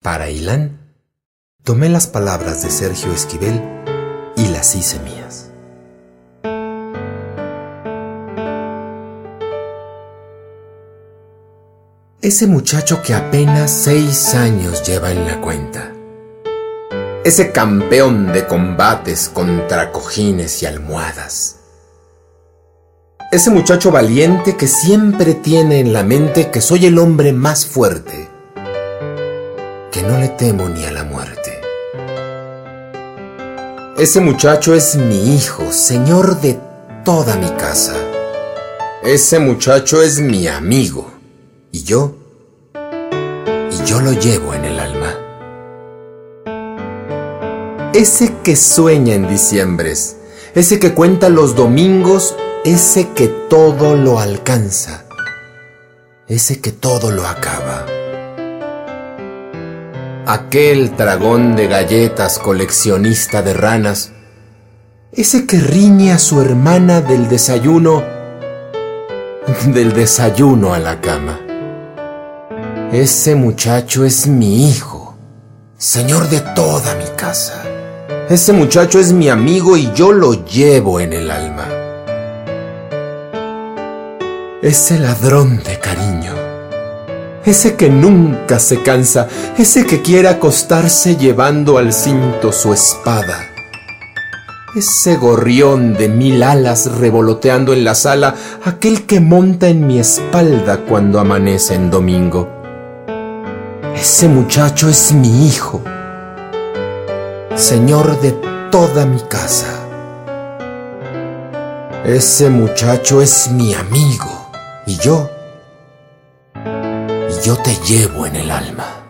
Para Ilán, tomé las palabras de Sergio Esquivel y las hice mías. Ese muchacho que apenas seis años lleva en la cuenta. Ese campeón de combates contra cojines y almohadas. Ese muchacho valiente que siempre tiene en la mente que soy el hombre más fuerte no le temo ni a la muerte. Ese muchacho es mi hijo, señor de toda mi casa. Ese muchacho es mi amigo. Y yo, y yo lo llevo en el alma. Ese que sueña en diciembres, ese que cuenta los domingos, ese que todo lo alcanza, ese que todo lo acaba aquel dragón de galletas coleccionista de ranas, ese que riñe a su hermana del desayuno, del desayuno a la cama. Ese muchacho es mi hijo, señor de toda mi casa. Ese muchacho es mi amigo y yo lo llevo en el alma. Ese ladrón de cariño ese que nunca se cansa, ese que quiere acostarse llevando al cinto su espada, ese gorrión de mil alas revoloteando en la sala, aquel que monta en mi espalda cuando amanece en domingo. Ese muchacho es mi hijo, señor de toda mi casa. Ese muchacho es mi amigo y yo yo te llevo en el alma.